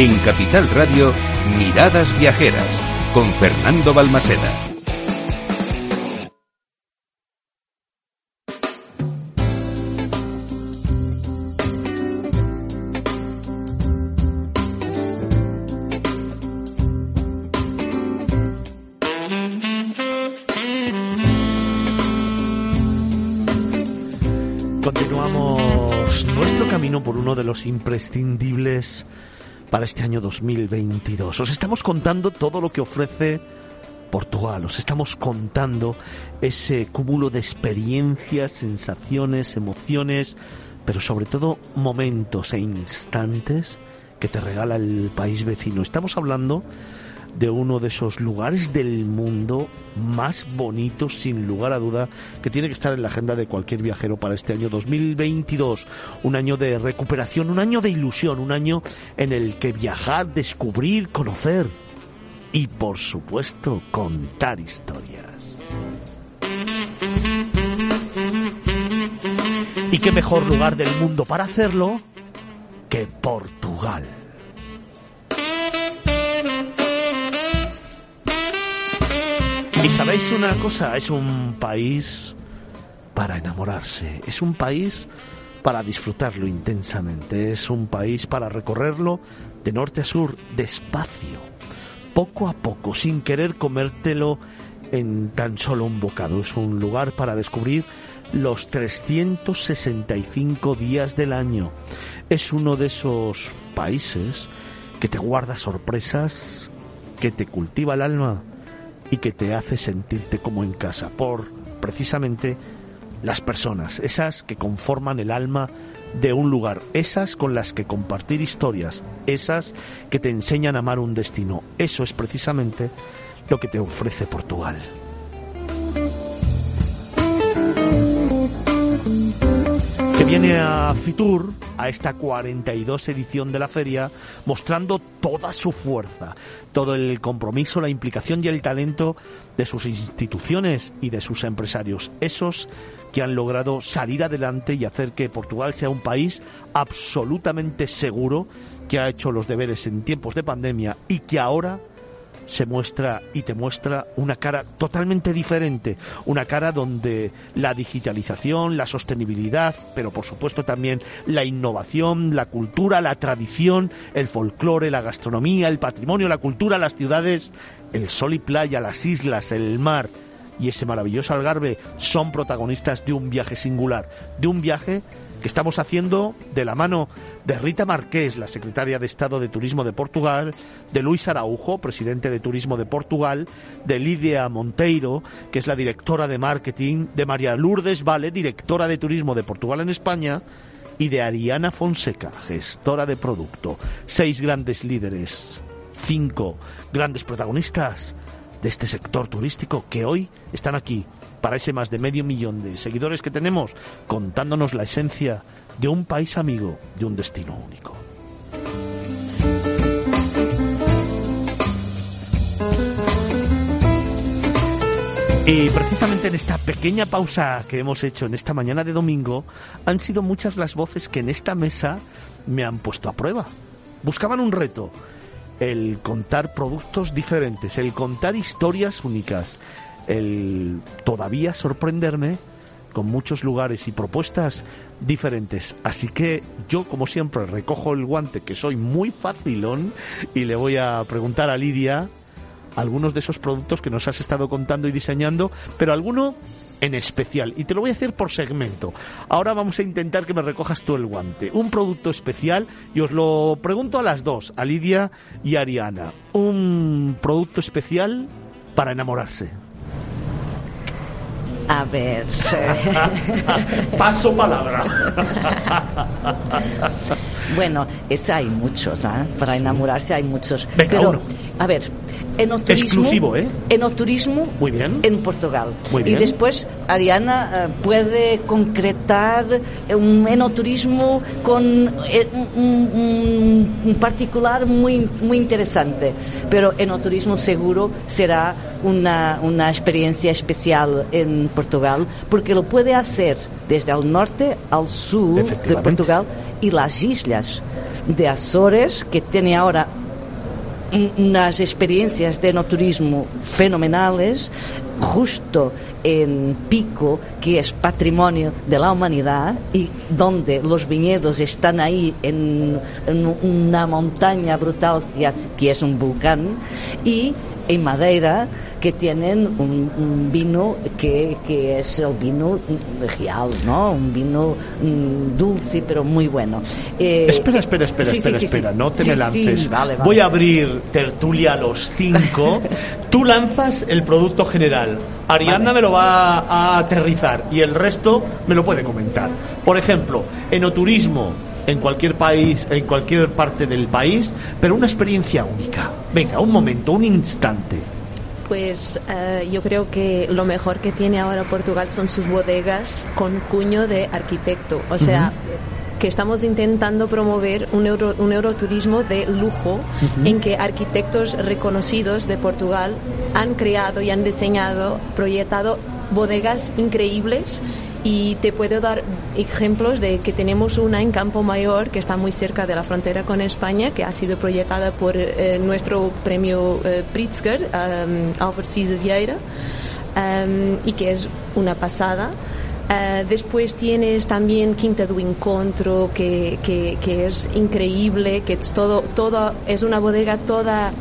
En Capital Radio, Miradas Viajeras, con Fernando Balmaseda. de los imprescindibles para este año 2022. Os estamos contando todo lo que ofrece Portugal, os estamos contando ese cúmulo de experiencias, sensaciones, emociones, pero sobre todo momentos e instantes que te regala el país vecino. Estamos hablando de uno de esos lugares del mundo más bonitos, sin lugar a duda, que tiene que estar en la agenda de cualquier viajero para este año 2022. Un año de recuperación, un año de ilusión, un año en el que viajar, descubrir, conocer y, por supuesto, contar historias. ¿Y qué mejor lugar del mundo para hacerlo que Portugal? Y sabéis una cosa, es un país para enamorarse, es un país para disfrutarlo intensamente, es un país para recorrerlo de norte a sur, despacio, poco a poco, sin querer comértelo en tan solo un bocado. Es un lugar para descubrir los 365 días del año. Es uno de esos países que te guarda sorpresas, que te cultiva el alma y que te hace sentirte como en casa por precisamente las personas, esas que conforman el alma de un lugar, esas con las que compartir historias, esas que te enseñan a amar un destino. Eso es precisamente lo que te ofrece Portugal. viene a Fitur, a esta 42 edición de la feria, mostrando toda su fuerza, todo el compromiso, la implicación y el talento de sus instituciones y de sus empresarios, esos que han logrado salir adelante y hacer que Portugal sea un país absolutamente seguro, que ha hecho los deberes en tiempos de pandemia y que ahora se muestra y te muestra una cara totalmente diferente, una cara donde la digitalización, la sostenibilidad, pero por supuesto también la innovación, la cultura, la tradición, el folclore, la gastronomía, el patrimonio, la cultura, las ciudades, el sol y playa, las islas, el mar y ese maravilloso Algarve son protagonistas de un viaje singular, de un viaje que estamos haciendo de la mano de Rita Marqués, la secretaria de Estado de Turismo de Portugal, de Luis Araujo, presidente de Turismo de Portugal, de Lidia Monteiro, que es la directora de marketing, de María Lourdes Vale, directora de Turismo de Portugal en España, y de Ariana Fonseca, gestora de producto. Seis grandes líderes, cinco grandes protagonistas de este sector turístico que hoy están aquí para ese más de medio millón de seguidores que tenemos, contándonos la esencia de un país amigo, de un destino único. Y precisamente en esta pequeña pausa que hemos hecho en esta mañana de domingo, han sido muchas las voces que en esta mesa me han puesto a prueba. Buscaban un reto, el contar productos diferentes, el contar historias únicas, el todavía sorprenderme con muchos lugares y propuestas diferentes. Así que yo, como siempre, recojo el guante, que soy muy facilón, y le voy a preguntar a Lidia algunos de esos productos que nos has estado contando y diseñando, pero alguno en especial. Y te lo voy a hacer por segmento. Ahora vamos a intentar que me recojas tú el guante. Un producto especial, y os lo pregunto a las dos, a Lidia y a Ariana. Un producto especial para enamorarse. A ver. Paso palabra. bueno, ese hay muchos, ¿eh? Para enamorarse hay muchos. Pero a ver, enoturismo, Exclusivo, ¿eh? enoturismo Muy bien. en Portugal. Muy Y bien. después Ariana eh, puede concretar un enoturismo con eh, un, un- particular muy, muy interesante. Pero enoturismo seguro será una, una experiencia especial en Portugal porque lo puede hacer desde el norte al sur de. Portugal y las islas de Azores que tiene ahora unas experiencias de enoturismo fenomenales justo en Pico, que es patrimonio de la humanidad y donde los viñedos están ahí en, una montaña brutal que es un volcán y en Madeira que tienen un, un vino que, que es el vino real, ¿no? Un vino mm, dulce pero muy bueno. Eh, Espera, espera, espera, sí, espera, sí, espera, sí. no te me lances. vale, vale. Voy a abrir tertulia a los cinco. Tú lanzas el producto general. Ariadna Vale. me lo va a aterrizar y el resto me lo puede comentar. Por ejemplo, enoturismo en cualquier país, en cualquier parte del país, pero una experiencia única. Venga, un momento, un instante. Pues eh, yo creo que lo mejor que tiene ahora Portugal son sus bodegas con cuño de arquitecto. O sea, que estamos intentando promover un, euro, un euroturismo de lujo en que arquitectos reconocidos de Portugal han creado y han diseñado, proyectado bodegas increíbles y te puedo dar ejemplos de que tenemos una en Campo Mayor que está muy cerca de la frontera con España que ha sido proyectada por eh, nuestro premio eh, Pritzker, um, Albert Cisa Vieira, um, y que es una pasada. Uh, después tienes también Quinta do Encontro, que, que, que es increíble, que es todo, todo, es una bodega toda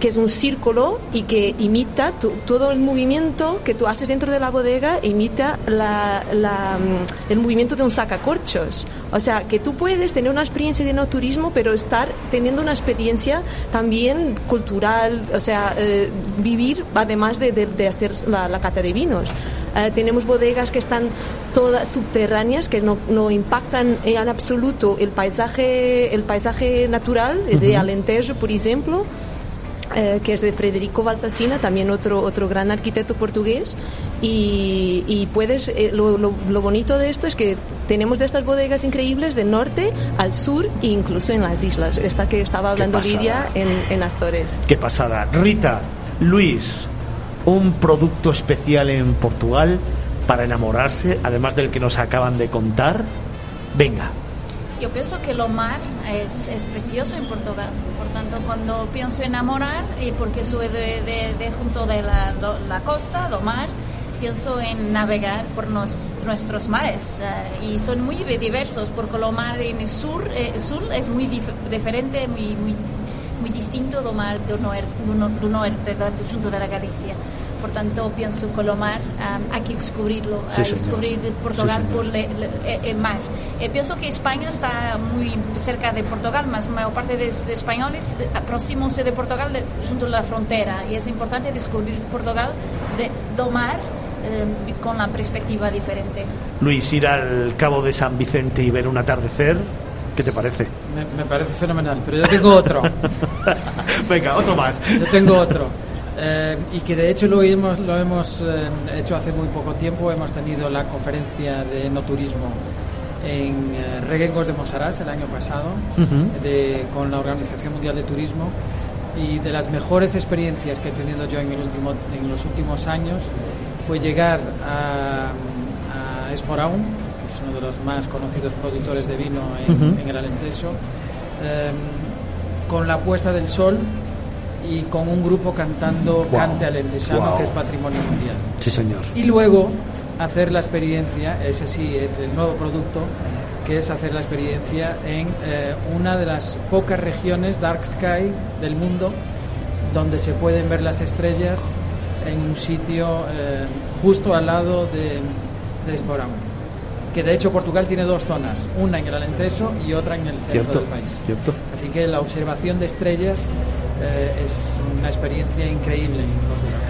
que es un círculo y que imita tu- todo el movimiento que tú haces dentro de la bodega, imita la, la, mm, el movimiento de un sacacorchos. O sea, que tú puedes tener una experiencia de no turismo, pero estar teniendo una experiencia también cultural, o sea, eh, vivir además de, de- de hacer la, la cata de vinos. Eh, tenemos bodegas que están todas subterráneas, que no, no impactan en absoluto el paisaje, el paisaje natural de Alentejo, por ejemplo eh, que es de Federico Valsasina, también otro, otro gran arquitecto portugués. Y, y puedes, eh, lo, lo- lo bonito de esto es que tenemos de estas bodegas increíbles del norte al sur e incluso en las islas. Esta que estaba hablando. Lidia en, en Azores. Qué pasada. Rita, Luis, un producto especial en Portugal para enamorarse, además del que nos acaban de contar. Venga. Yo pienso que lo mar es, es precioso en Portugal. Por tanto, cuando pienso enamorar, y porque soy de, de- de junto de la, do- la costa, do mar, pienso en navegar por nos- nuestros mares. eh, y son muy diversos, porque lo mar en el sur, eh, el sur es muy dif- diferente, muy, muy, muy distinto do mar do norte, do, junto de la Galicia. Por tanto, pienso que lo mar ah, hay que descubrirlo, Sí, hay que descubrir Portugal Sí, por eh, el mar. Eh, pienso que España está muy cerca de Portugal, más la mayor parte de, de españoles eh, aproximándose de Portugal de- junto a la frontera y es importante descubrir Portugal de, do mar eh, con la perspectiva diferente. Luis, ir al Cabo de San Vicente y ver un atardecer, ¿qué te parece? Me, me parece fenomenal, pero yo tengo otro. Venga, otro más. Yo tengo otro. Eh, y que de hecho lo hemos, lo hemos eh, hecho hace muy poco tiempo. Hemos tenido la conferencia de no turismo en eh, Reguengos de Monsaraz el año pasado Ujú. de- con la Organización Mundial de Turismo. Y de las mejores experiencias que he tenido yo en, el último, en los últimos años fue llegar a, a Esporaun, que es uno de los más conocidos productores de vino en, Ujú. en el Alentejo, eh, con la puesta del sol y con un grupo cantando Guau, Cante Alentejano, guau. que es patrimonio mundial. Sí, señor. Y luego hacer la experiencia, ese sí es el nuevo producto, que es hacer la experiencia en eh, una de las pocas regiones Dark Sky del mundo donde se pueden ver las estrellas en un sitio eh, justo al lado de, de Esporão. Que de hecho Portugal tiene dos zonas, una en el Alentejo y otra en el centro Cierto, del país. cierto. Así que la observación de estrellas eh, es una experiencia increíble en Portugal.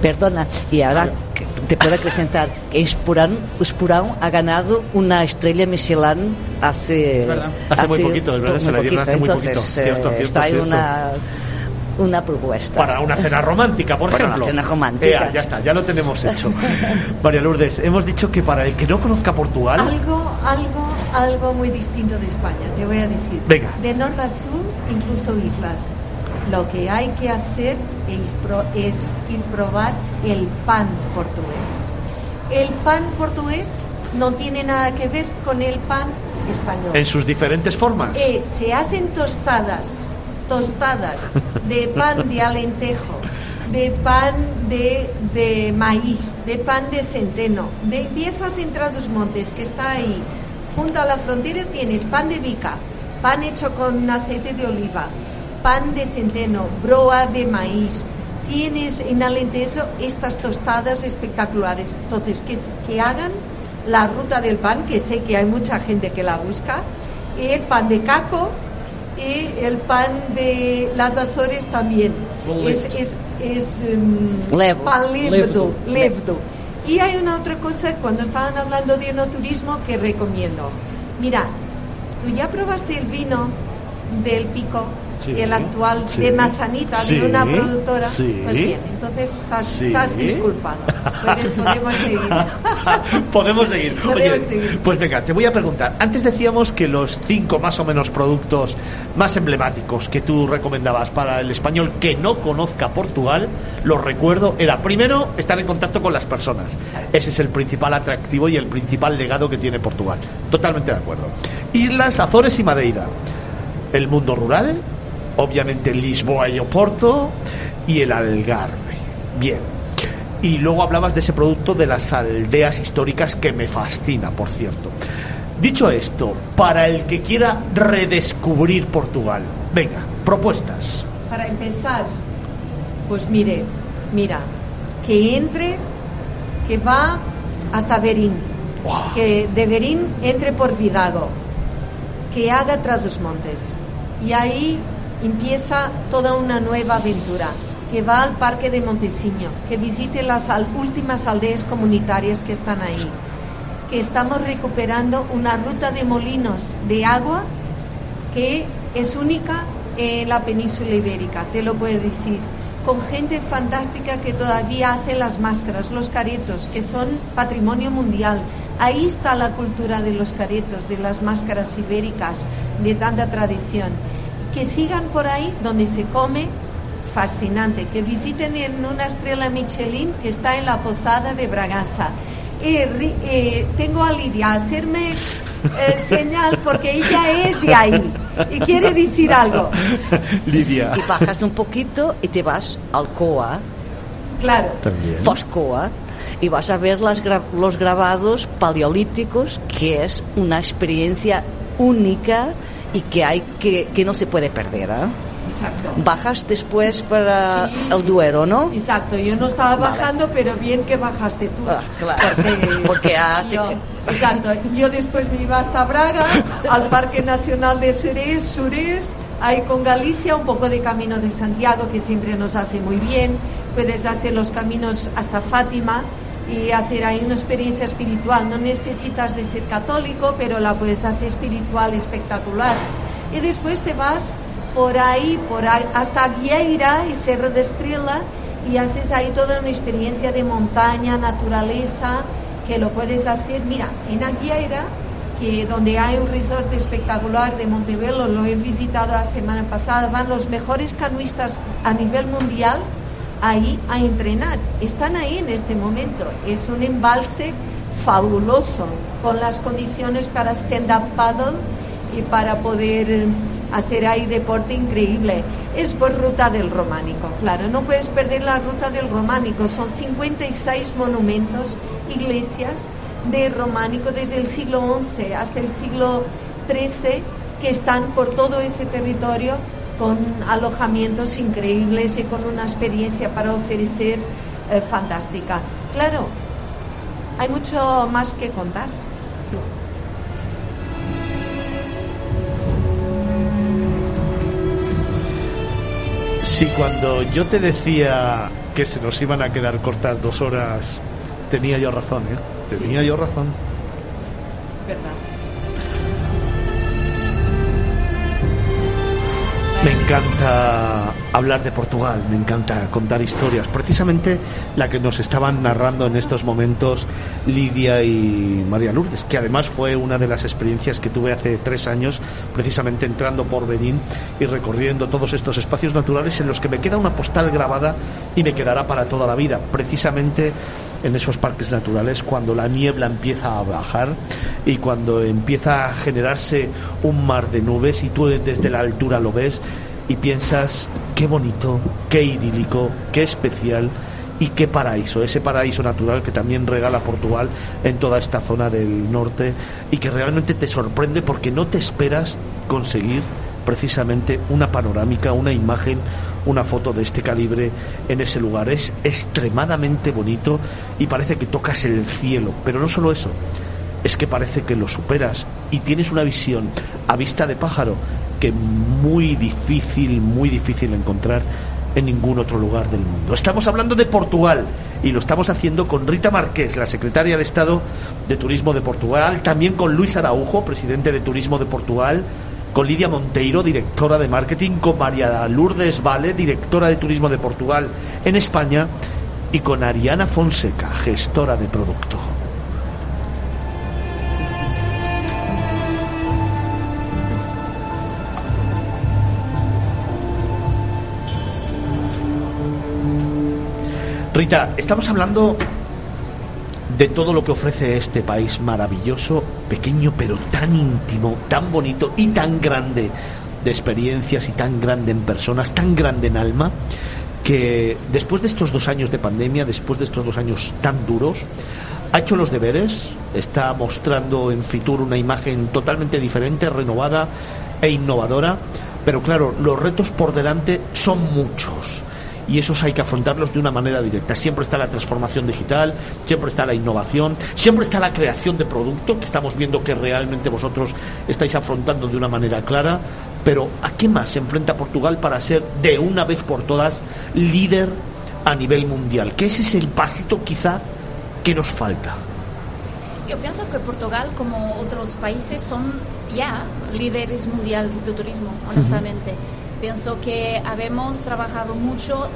Perdona, y ahora que te puedo acrescentar que Espurán, Espurán ha ganado una estrella Michelin hace, Es verdad. Hace muy poquito, es verdad, muy se poquito. hace muy Entonces, poquito. eh, Cierto, cierto, está ahí una una propuesta. Para una cena romántica, por Para ejemplo. una cena romántica. Ea, ya está, ya lo tenemos hecho. María Lourdes, hemos dicho que para el que no conozca Portugal, Algo, algo, algo muy distinto de España, te voy a decir. Venga. De norte a sur, incluso islas. Lo que hay que hacer es, es ir probar el pan portugués. El pan portugués no tiene nada que ver con el pan español. en sus diferentes formas. Eh, se hacen tostadas, tostadas de pan de alentejo, de pan de, de maíz, de pan de centeno, de piezas en Trasos Montes, que está ahí. Junto a la frontera tienes pan de bica, pan hecho con aceite de oliva, pan de centeno, broa de maíz. Tienes en Alentejo estas tostadas espectaculares. Entonces, que, que hagan la ruta del pan, que sé que hay mucha gente que la busca, y el pan de caco y el pan de las Azores también. Es, es, es um, Levo. pan levdo, Levdo. Y hay una otra cosa cuando estaban hablando de enoturismo que recomiendo. Mira, tú ya probaste el vino del pico, Sí, el actual sí, de Mazanita, sí, de una productora. Pues bien, entonces estás, estás disculpado. Podemos seguir. Podemos seguir. Podemos Oye, seguir. pues venga, te voy a preguntar. Antes decíamos que los cinco más o menos productos más emblemáticos que tú recomendabas para el español que no conozca Portugal, lo recuerdo, era primero estar en contacto con las personas. Ese es el principal atractivo y el principal legado que tiene Portugal. Totalmente de acuerdo. Islas, Azores y Madeira. El mundo rural, obviamente Lisboa y Oporto y el Algarve. Bien. Y luego hablabas de ese producto de las aldeas históricas que me fascina, por cierto. Dicho esto, para el que quiera redescubrir Portugal, venga, propuestas. Para empezar, pues mire, mira, que entre, que va hasta Berín, Guau. que de Berín entre por Vidago, que haga tras los montes. Y ahí empieza toda una nueva aventura, que va al Parque de Montesiño, que visite las últimas aldeas comunitarias que están ahí, que estamos recuperando una ruta de molinos de agua que es única en la península ibérica, te lo puedo decir, con gente fantástica que todavía hace las máscaras, los caretos, que son patrimonio mundial. Ahí está la cultura de los caretos, de las máscaras ibéricas, de tanta tradición. Que sigan por ahí donde se come fascinante, que visiten en una estrella Michelin que está en la posada de Braganza. Eh, eh, tengo a Lidia a hacerme eh, señal porque ella es de ahí y quiere decir algo. Lidia. Y bajas un poquito y te vas al Coa, Claro. También. Foscoa, y vas a ver las gra- los grabados paleolíticos, que es una experiencia única y que hay que, que no se puede perder. ¿eh? Exacto. Bajas después para Sí. el Duero, ¿no? Exacto, yo no estaba Vale. bajando, pero bien que bajaste tú. Ah, claro. Porque ah, te- yo, exacto, yo después me iba hasta Braga, al Parque Nacional de Surés, Surés, ahí con Galicia, un poco de Camino de Santiago, que siempre nos hace muy bien. Puedes hacer los caminos hasta Fátima y hacer ahí una experiencia espiritual. No necesitas de ser católico, pero la puedes hacer espiritual espectacular. Y después te vas por ahí, por hasta Guieira y Serra de Estrela y haces ahí toda una experiencia de montaña, naturaleza, que lo puedes hacer, mira, en Aguieira, que donde hay un resort espectacular de Montebello, lo he visitado la semana pasada, van los mejores canoístas a nivel mundial ahí a entrenar. Están ahí en este momento. Es un embalse fabuloso, con las condiciones para stand-up paddle y para poder eh, hacer ahí deporte increíble. Es por ruta del románico, claro, no puedes perder la ruta del románico. Son 56 monumentos, iglesias de románico desde el siglo XI hasta el siglo XIII que están por todo ese territorio con alojamientos increíbles y con una experiencia para ofrecer eh, fantástica. Claro, hay mucho más que contar. Si cuando yo te decía que se nos iban a quedar cortas dos horas, tenía yo razón, ¿eh? Tenía yo razón. Me encanta hablar de Portugal, me encanta contar historias. Precisamente la que nos estaban narrando en estos momentos Lidia y María Lourdes, que además fue una de las experiencias que tuve hace tres años, precisamente entrando por Benín y recorriendo todos estos espacios naturales en los que me queda una postal grabada y me quedará para toda la vida. Precisamente en esos parques naturales cuando la niebla empieza a bajar y cuando empieza a generarse un mar de nubes y tú desde la altura lo ves y piensas qué bonito, qué idílico, qué especial y qué paraíso, ese paraíso natural que también regala Portugal en toda esta zona del norte y que realmente te sorprende porque no te esperas conseguir precisamente una panorámica, una imagen, una foto de este calibre en ese lugar. Es extremadamente bonito y parece que tocas el cielo, pero no solo eso, es que parece que lo superas y tienes una visión a vista de pájaro que muy difícil, muy difícil encontrar en ningún otro lugar del mundo. Estamos hablando de Portugal y lo estamos haciendo con Rita Marqués, la secretaria de Estado de Turismo de Portugal, también con Luis Araujo, presidente de Turismo de Portugal, con Lidia Monteiro, directora de marketing, con María Lourdes Vale, directora de Turismo de Portugal en España, y con Ariana Fonseca, gestora de producto. Rita, estamos hablando de todo lo que ofrece este país maravilloso, pequeño pero tan íntimo, tan bonito y tan grande de experiencias y tan grande en personas, tan grande en alma, que después de estos dos años de pandemia, después de estos dos años tan duros, ha hecho los deberes, está mostrando en Fitur una imagen totalmente diferente, renovada e innovadora, pero claro, los retos por delante son muchos y esos hay que afrontarlos de una manera directa. Siempre está la transformación digital, siempre está la innovación, siempre está la creación de producto, que estamos viendo que realmente vosotros estáis afrontando de una manera clara, pero ¿a qué más se enfrenta Portugal para ser de una vez por todas líder a nivel mundial? Que ese es el pasito quizá que nos falta. Yo pienso que Portugal, como otros países, son ya líderes mundiales de turismo, honestamente. Pienso que habemos trabajado mucho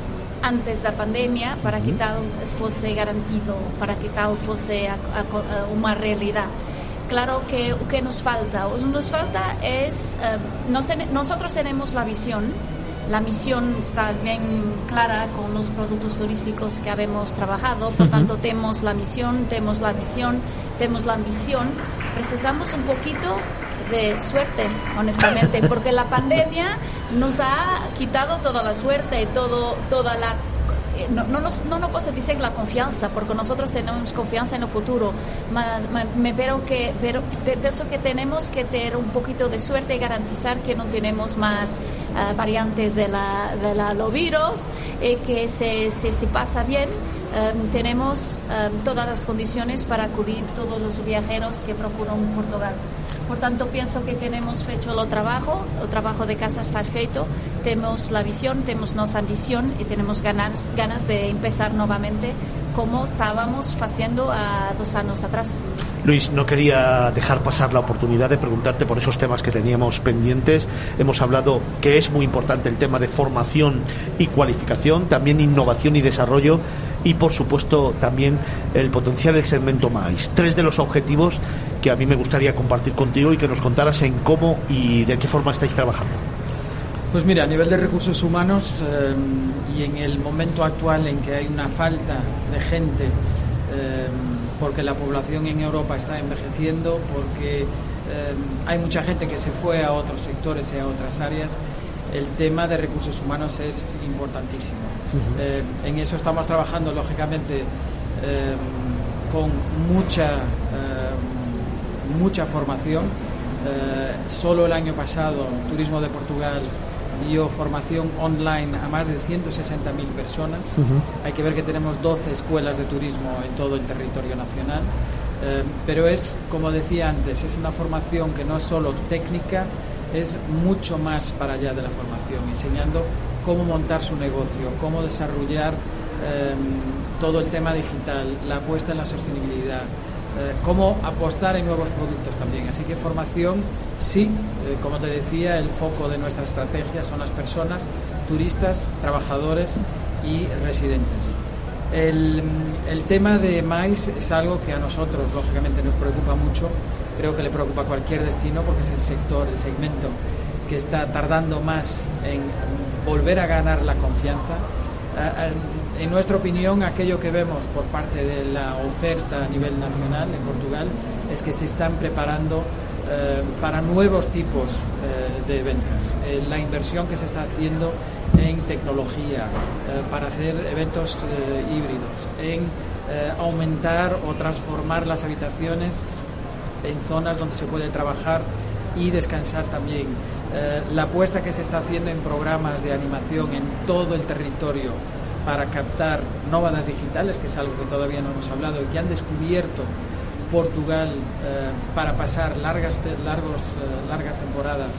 antes de la pandemia para que tal fuese garantido, para que tal fuese una realidad. Claro que lo que nos falta, que nos falta es, eh, nosotros tenemos la visión, la misión está bien clara con los productos turísticos que habemos trabajado, por tanto tenemos la misión, tenemos la visión, tenemos la ambición, precisamos un poquito de suerte, honestamente, porque la pandemia nos ha quitado toda la suerte, y todo, toda la eh, no, no, no, no puedo decir la confianza, porque nosotros tenemos confianza en el futuro, me, pero que, pero pienso que tenemos que tener un poquito de suerte y garantizar que no tenemos más eh, variantes de la, de la virus, y que se, se, pasa bien. Eh, tenemos todas las condiciones para acudir todos los viajeros que procuran Portugal. Por tanto, pienso que tenemos hecho el trabajo, el trabajo de casa está feito, tenemos la visión, tenemos nuestra ambición y tenemos ganas, ganas de empezar nuevamente como estábamos haciendo a dos años atrás. Luis, no quería dejar pasar la oportunidad de preguntarte por esos temas que teníamos pendientes. Hemos hablado que es muy importante el tema de formación y cualificación, también innovación y desarrollo y, por supuesto, también el potencial del segmento MAIS. Tres de los objetivos que a mí me gustaría compartir contigo y que nos contaras en cómo y de qué forma estáis trabajando. Pues mira, a nivel de recursos humanos eh, y en el momento actual en que hay una falta de gente, eh, porque la población en Europa está envejeciendo, porque eh, hay mucha gente que se fue a otros sectores y a otras áreas, el tema de recursos humanos es importantísimo. en eso estamos trabajando, lógicamente, con mucha, mucha formación. solo el año pasado, Turismo de Portugal dio formación online a más de 160.000 personas. Hay que ver que tenemos 12 escuelas de turismo en todo el territorio nacional. Eh, pero es, como decía antes, es una formación que no es solo técnica, es mucho más para allá de la formación, enseñando cómo montar su negocio, cómo desarrollar em, todo el tema digital, la apuesta en la sostenibilidad, eh, cómo apostar en nuevos productos también. Así que formación, sí, eh, como te decía, el foco de nuestra estrategia son las personas, turistas, trabajadores y residentes. El, el, tema de maíz es algo que a nosotros, lógicamente, nos preocupa mucho. Creo que le preocupa a cualquier destino porque es el sector, el segmento que está tardando más en volver a ganar la confianza en nuestra opinión, aquello que vemos por parte de la oferta a nivel nacional en Portugal es que se están preparando eh, para nuevos tipos eh, de eventos. Eh, la inversión que se está haciendo en tecnología para hacer eventos híbridos, en aumentar o transformar las habitaciones en zonas donde se puede trabajar y descansar también. la apuesta que se está haciendo en programas de animación en todo el territorio para captar nómadas digitales, que es algo que todavía no hemos hablado y que han descubierto Portugal eh, para pasar largas, largos, eh, largas temporadas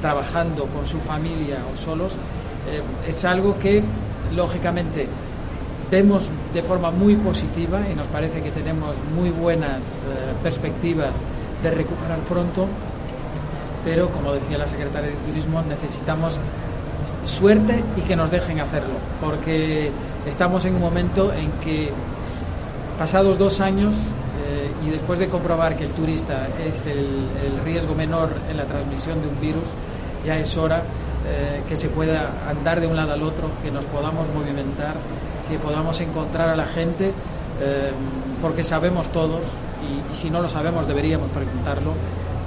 trabajando con su familia o solos, eh, es algo que lógicamente vemos de forma muy positiva y nos parece que tenemos muy buenas perspectivas de recuperar pronto, pero como decía la secretaria de Turismo, necesitamos suerte y que nos dejen hacerlo, porque estamos en un momento en que, pasados dos años, eh, y después de comprobar que el turista es el, riesgo menor en la transmisión de un virus, ya es hora eh, que se pueda andar de un lado al otro, que nos podamos movimentar, que podamos encontrar a la gente, eh, porque sabemos todos, y si no lo sabemos deberíamos preguntarlo,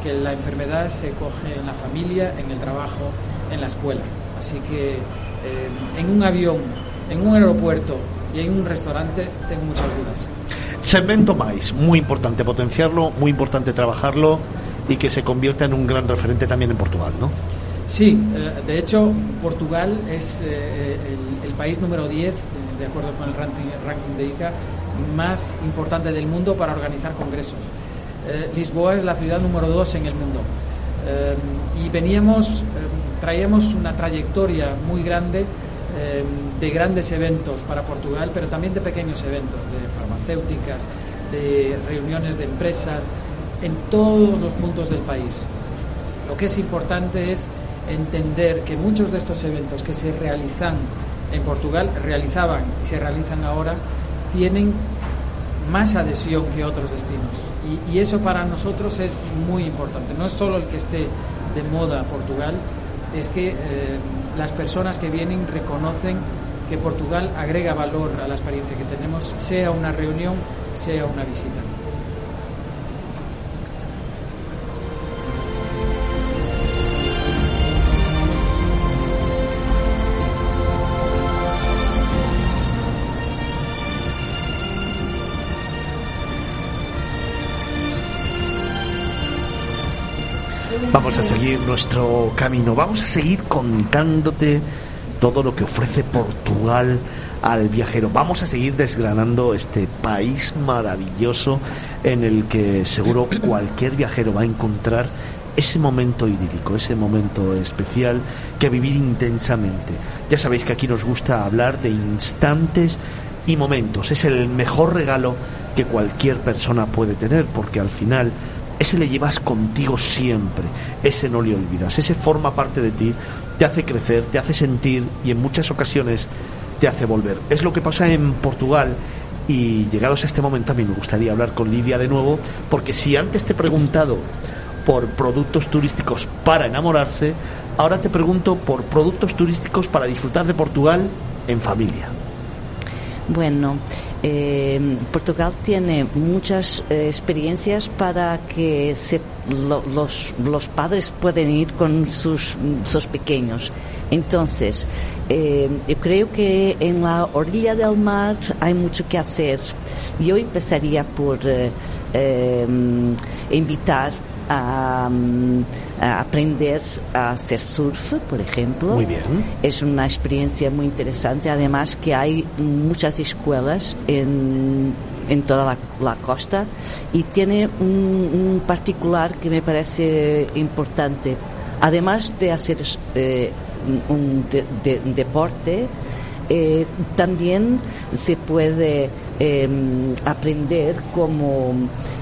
que la enfermedad se coge en la familia, en el trabajo, en la escuela. Así que eh, en un avión, en un aeropuerto y en un restaurante tengo muchas dudas. Segmento más, muy importante potenciarlo, muy importante trabajarlo y que se convierta en un gran referente también en Portugal, ¿no? Sí, eh, de hecho Portugal es eh, el, país número 10, de acuerdo con el ranking, ranking de ICA, más importante del mundo para organizar congresos. Lisboa es la ciudad número 2 en el mundo. Y veníamos traíamos una trayectoria muy grande eh, de grandes eventos para Portugal, pero también de pequeños eventos, de farmacéuticas, de reuniones de empresas, en todos los puntos del país. Lo que es importante es entender que muchos de estos eventos que se realizan en Portugal, realizaban y se realizan ahora, tienen más adhesión que otros destinos. Y, eso para nosotros es muy importante. No es solo el que esté de moda Portugal, es que eh, las personas que vienen reconocen que Portugal agrega valor a la experiencia que tenemos, sea una reunión, sea una visita. Vamos a seguir nuestro camino, vamos a seguir contándote todo lo que ofrece Portugal al viajero. Vamos a seguir desgranando este país maravilloso en el que seguro cualquier viajero va a encontrar ese momento idílico, ese momento especial que vivir intensamente. Ya sabéis que aquí nos gusta hablar de instantes y momentos. Es el mejor regalo que cualquier persona puede tener porque al final ese le llevas contigo siempre, ese no le olvidas, ese forma parte de ti, te hace crecer, te hace sentir y en muchas ocasiones te hace volver. Es lo que pasa en Portugal y llegados a este momento a mí me gustaría hablar con Lidia de nuevo, porque si antes te he preguntado por productos turísticos para enamorarse, ahora te pregunto por productos turísticos para disfrutar de Portugal en familia. Bueno, eh, Portugal tiene muchas eh, experiencias para que los, los, padres pueden ir con sus, sus pequeños. Entonces, eh, yo creo que en la orilla del mar hay mucho que hacer. Yo empezaría por invitar a, aprender a hacer surf, por ejemplo. Muy bien. Es una experiencia muy interesante. Además que hay muchas escuelas en, en toda la, costa y tiene un, particular que me parece importante. Además de hacer eh, un deporte, eh, también se puede eh, aprender cómo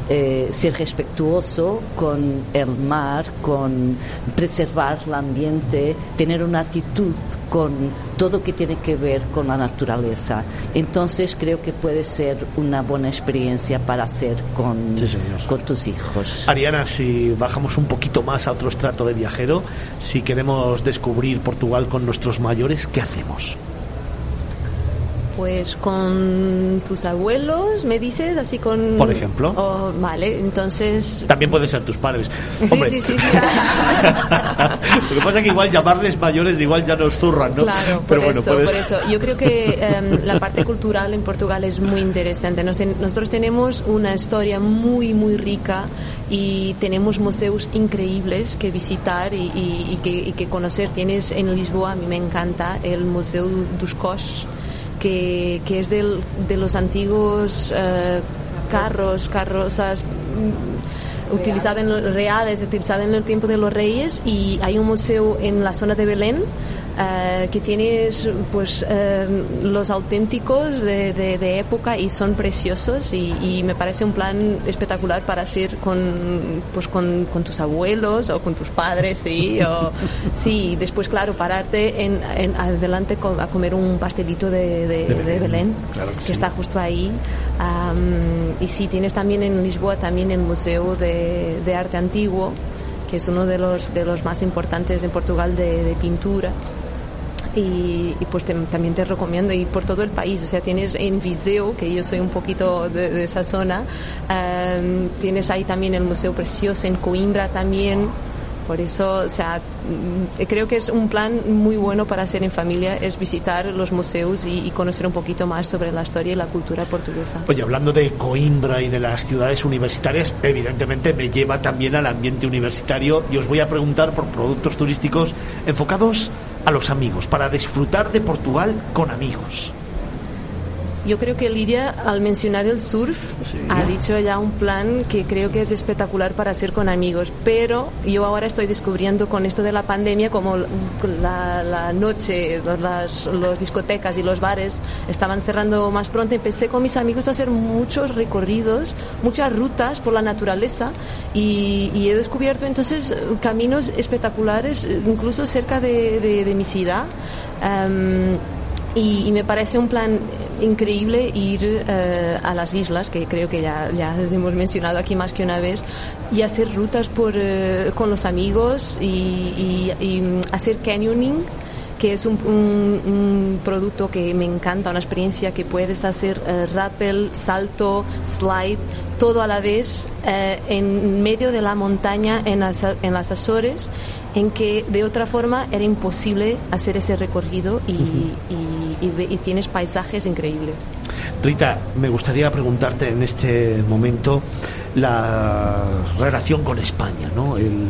eh, ser respetuoso con el mar, con preservar el ambiente, tener una actitud con todo que tiene que ver con la naturaleza. Entonces creo que puede ser una buena experiencia para hacer con, Sí, con tus hijos. Ariana, si bajamos un poquito más a otro estrato de viajero, si queremos descubrir Portugal con nuestros mayores, ¿qué hacemos? Pues con tus abuelos, me dices, así con... Por ejemplo. Oh, vale, entonces... También pueden ser tus padres. Sí, Hombre, sí, sí. Lo que pasa es que igual llamarles mayores igual ya nos zurran, ¿no? Claro, por Pero bueno, eso, puedes- por eso. Yo creo que em, la parte cultural en Portugal es muy interesante. Nos ten- nosotros tenemos una historia muy, muy rica y tenemos museos increíbles que visitar y, y- y que, y que conocer. Tienes en Lisboa, a mí me encanta, el Museo dos Cos, que, que es del- de los antiguos eh, carros, carrozas mm, utilizada en los reales, utilizada en el tiempo de los reyes y hay un museo en la zona de Belén eh, que tienes pues eh, los auténticos de, de- de época y son preciosos y, y me parece un plan espectacular para hacer con pues con, con tus abuelos o con tus padres sí o sí después claro pararte en, en adelante a comer un pastelito de, de- Belén, Belén, claro que que sí. está justo ahí. Am, y sí, tienes también en Lisboa también el Museo de, de Arte Antiguo, que es uno de los, de los más importantes en Portugal de, de pintura. Y, y pues te- también te recomiendo ir por todo el país. O sea, tienes en Viseu, que yo soy un poquito de, de esa zona, am, tienes ahí también el Museo Precioso, en Coimbra también. Por eso, o sea, mm, creo que es un plan muy bueno para hacer en familia, es visitar los museos y, y conocer un poquito más sobre la historia y la cultura portuguesa. Oye, hablando de Coimbra y de las ciudades universitarias, evidentemente me lleva también al ambiente universitario y os voy a preguntar por productos turísticos enfocados a los amigos, para disfrutar de Portugal con amigos. Yo creo que Lidia, al mencionar el surf, Sí. ha dicho ya un plan que creo que es espectacular para hacer con amigos. Pero yo ahora estoy descubriendo con esto de la pandemia, como la, la noche, las los discotecas y los bares estaban cerrando más pronto, empecé con mis amigos a hacer muchos recorridos, muchas rutas por la naturaleza y, y he descubierto entonces caminos espectaculares, incluso cerca de, de- de mi ciudad. Em, y, y me parece un plan increíble ir eh, a las islas, que creo que ya, ya hemos mencionado aquí más que una vez, y hacer rutas por, eh, con los amigos y, y- y, hacer canyoning que es un, un- un producto que me encanta, una experiencia que puedes hacer eh, rappel, salto, slide, todo a la vez eh, en medio de la montaña en las, en las Azores, en que de otra forma era imposible hacer ese recorrido y, y- y y tienes paisajes increíbles. Rita, me gustaría preguntarte en este momento la relación con España, ¿no? El-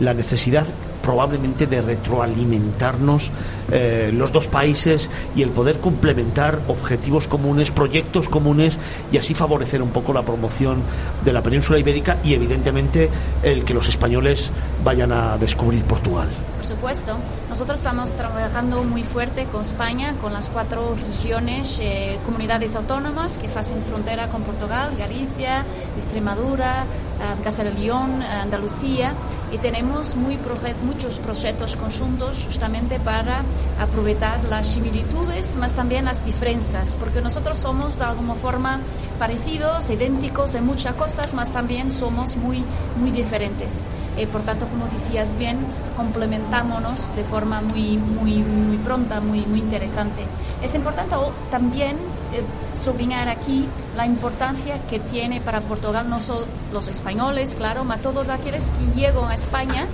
la necesidad probablemente de retroalimentarnos eh, los dos países y el poder complementar objetivos comunes, proyectos comunes y así favorecer un poco la promoción de la península ibérica y evidentemente el que los españoles vayan a descubrir Portugal. Por supuesto, nosotros estamos trabajando muy fuerte con España, con las cuatro regiones, eh, comunidades autónomas que hacen frontera con Portugal, Galicia, Extremadura, eh, Castilla y León, Andalucía, y tenemos muchos proyectos conjuntos justamente para aprovechar las similitudes, más también las diferencias, porque nosotros somos de alguna forma parecidos, idénticos en muchas cosas, más también somos muy, muy diferentes. Eh, por tanto, como decías bien, complementámonos de forma muy, muy, muy pronta, muy, muy interesante. Es importante también eh, aquí la importancia que tiene para Portugal no solo los españoles, claro, mas todos aquellos que llegan a España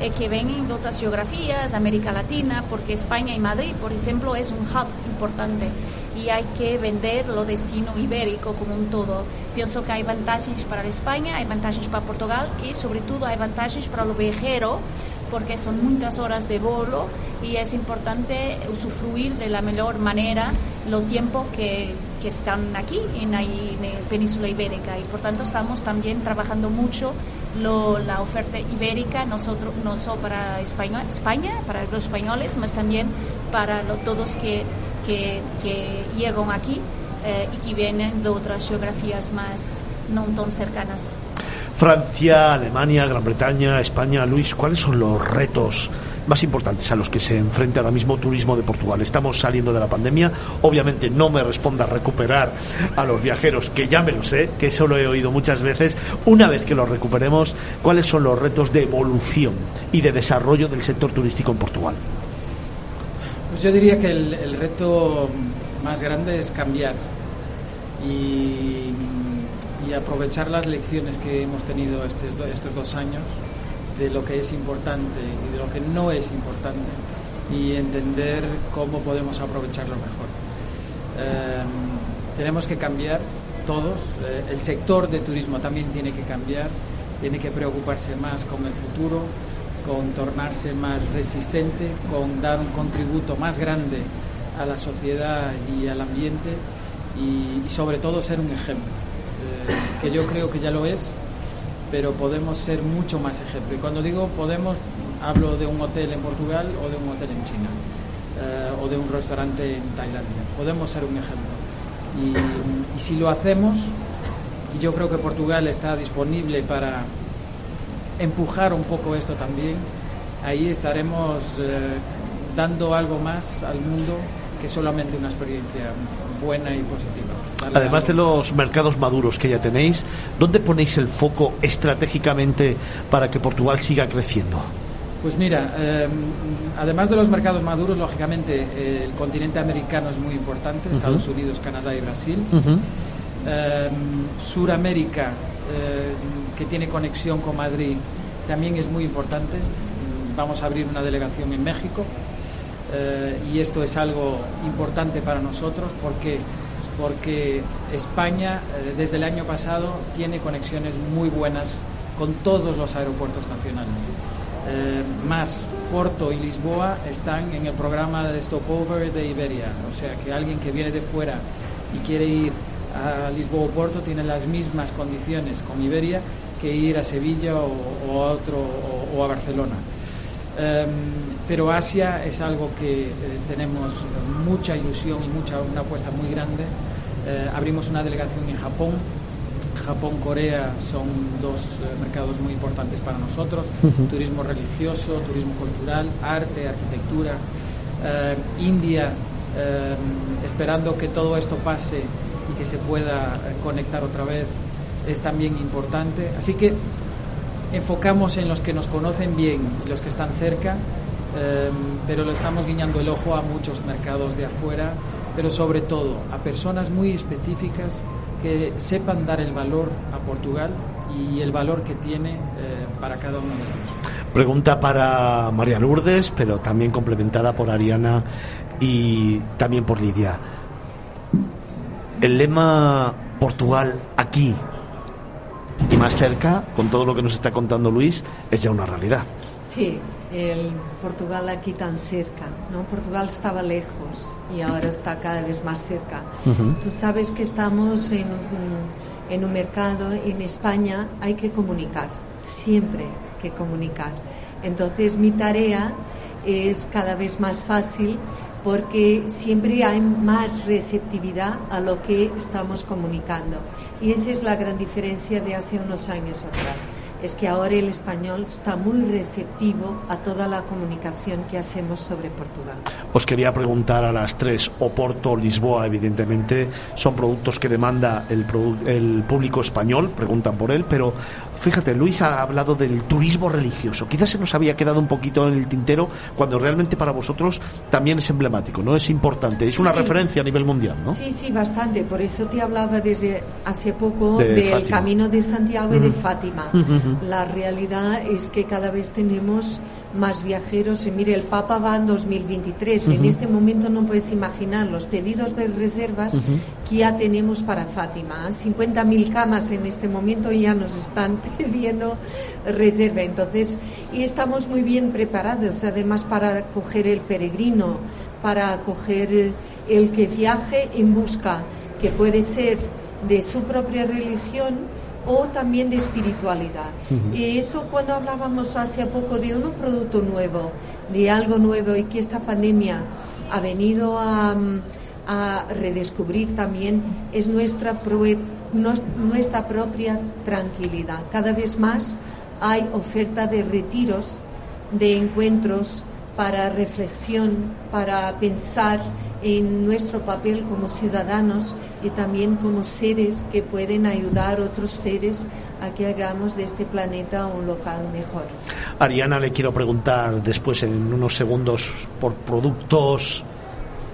eh, que vienen de otras geografías, de América Latina, porque España y Madrid, por ejemplo, es un hub importante y hay que vender lo destino ibérico como un todo. Pienso que hay ventajas para España, hay ventajas para Portugal y sobre todo hay ventajas para el viajero porque son muchas horas de vuelo y es importante usufruir de la mejor manera los tiempos que, que están aquí en, ahí, en la península ibérica y por tanto estamos también trabajando mucho lo- la oferta ibérica, nosotros, no solo para España, España, para los españoles, mas también para lo- todos que que, que llegan aquí eh, y que vienen de otras geografías más no tan cercanas. Francia, Alemania, Gran Bretaña, España, Luis, ¿cuáles son los retos más importantes a los que se enfrenta ahora mismo turismo de Portugal? Estamos saliendo de la pandemia, obviamente no me responda recuperar a los viajeros, que ya me lo sé, que eso lo he oído muchas veces. Una vez que los recuperemos, ¿cuáles son los retos de evolución y de desarrollo del sector turístico en Portugal? Pues yo diría que el, el reto más grande es cambiar y y aprovechar las lecciones que hemos tenido estos, dos años de lo que es importante y de lo que no es importante y entender cómo podemos aprovecharlo mejor. Em, tenemos que cambiar todos, eh, el sector de turismo también tiene que cambiar, tiene que preocuparse más con el futuro, con tornarse más resistente, con dar un contributo más grande a la sociedad y al ambiente y sobre todo ser un ejemplo que yo creo que ya lo es, pero podemos ser mucho más ejemplo. Y cuando digo podemos, hablo de un hotel en Portugal o de un hotel en China eh, o de un restaurante en Tailandia. Podemos ser un ejemplo. Y, si lo hacemos, y yo creo que Portugal está disponible para empujar un poco esto también, ahí estaremos eh, dando algo más al mundo que solamente una experiencia buena y positiva. Además de los mercados maduros que ya tenéis, ¿dónde ponéis el foco estratégicamente para que Portugal siga creciendo? Pues mira, em, además de los mercados maduros, lógicamente el continente americano es muy importante, Estados Unidos, Canadá y Brasil. Em, Suramérica, em, que tiene conexión con Madrid, también es muy importante. Vamos a abrir una delegación en México eh, y esto es algo importante para nosotros porque porque España eh, desde el año pasado tiene conexiones muy buenas con todos los aeropuertos nacionales. Eh, más Porto y Lisboa están en el programa de stopover de Iberia, o sea que alguien que viene de fuera y quiere ir a Lisboa o Porto tiene las mismas condiciones con Iberia que ir a Sevilla o, a otro o, a Barcelona. Em, pero Asia es algo que eh, tenemos mucha ilusión y mucha una apuesta muy grande. Eh, abrimos una delegación en Japón. Japón, Corea son dos eh, mercados muy importantes para nosotros. Turismo religioso, turismo cultural, arte, arquitectura. India, esperando que todo esto pase y que se pueda conectar otra vez, es también importante. Así que enfocamos en los que nos conocen bien y los que están cerca Em, pero lo estamos guiñando el ojo a muchos mercados de afuera, pero sobre todo a personas muy específicas que sepan dar el valor a Portugal y el valor que tiene eh, para cada uno de ellos. Pregunta para María Lourdes, pero también complementada por Ariana y también por Lidia. El lema Portugal aquí más cerca, con todo lo que nos está contando Luis, es ya una realidad. Sí, el Portugal aquí tan cerca, ¿no? Portugal estaba lejos y ahora está cada vez más cerca. Tú sabes que estamos en en un mercado, en España hay que comunicar, siempre que comunicar. Entonces mi tarea es cada vez más fácil porque siempre hay más receptividad a lo que estamos comunicando. Y esa es la gran diferencia de hace unos años atrás es que ahora el español está muy receptivo a toda la comunicación que hacemos sobre Portugal. Os quería preguntar a las tres, Oporto, Lisboa, evidentemente, son productos que demanda el, el público español, preguntan por él, pero fíjate, Luis ha hablado del turismo religioso. Quizás se nos había quedado un poquito en el tintero cuando realmente para vosotros también es emblemático, ¿no? Es importante, es una referencia a nivel mundial, ¿no? Sí, sí, bastante. Por eso te hablaba desde hace poco del Camino de Santiago y de Fátima. La realidad es que cada vez tenemos más viajeros. Y mire, el Papa va en 2023. En este momento no puedes imaginar los pedidos de reservas que ya tenemos para Fátima. 50.000 camas en este momento ya nos están pidiendo reserva. Entonces, y estamos muy bien preparados, además para acoger el peregrino, para acoger el que viaje en busca, que puede ser de su propia religión o también de espiritualidad. Y eso cuando hablábamos hace poco de un producto nuevo, de algo nuevo y que esta pandemia ha venido a, a redescubrir también es nuestra, nuestra propia tranquilidad. Cada vez más hay oferta de retiros, de encuentros para reflexión, para pensar en nuestro papel como ciudadanos y también como seres que pueden ayudar a otros seres a que hagamos de este planeta un local mejor. Ariana, le quiero preguntar después en unos segundos por productos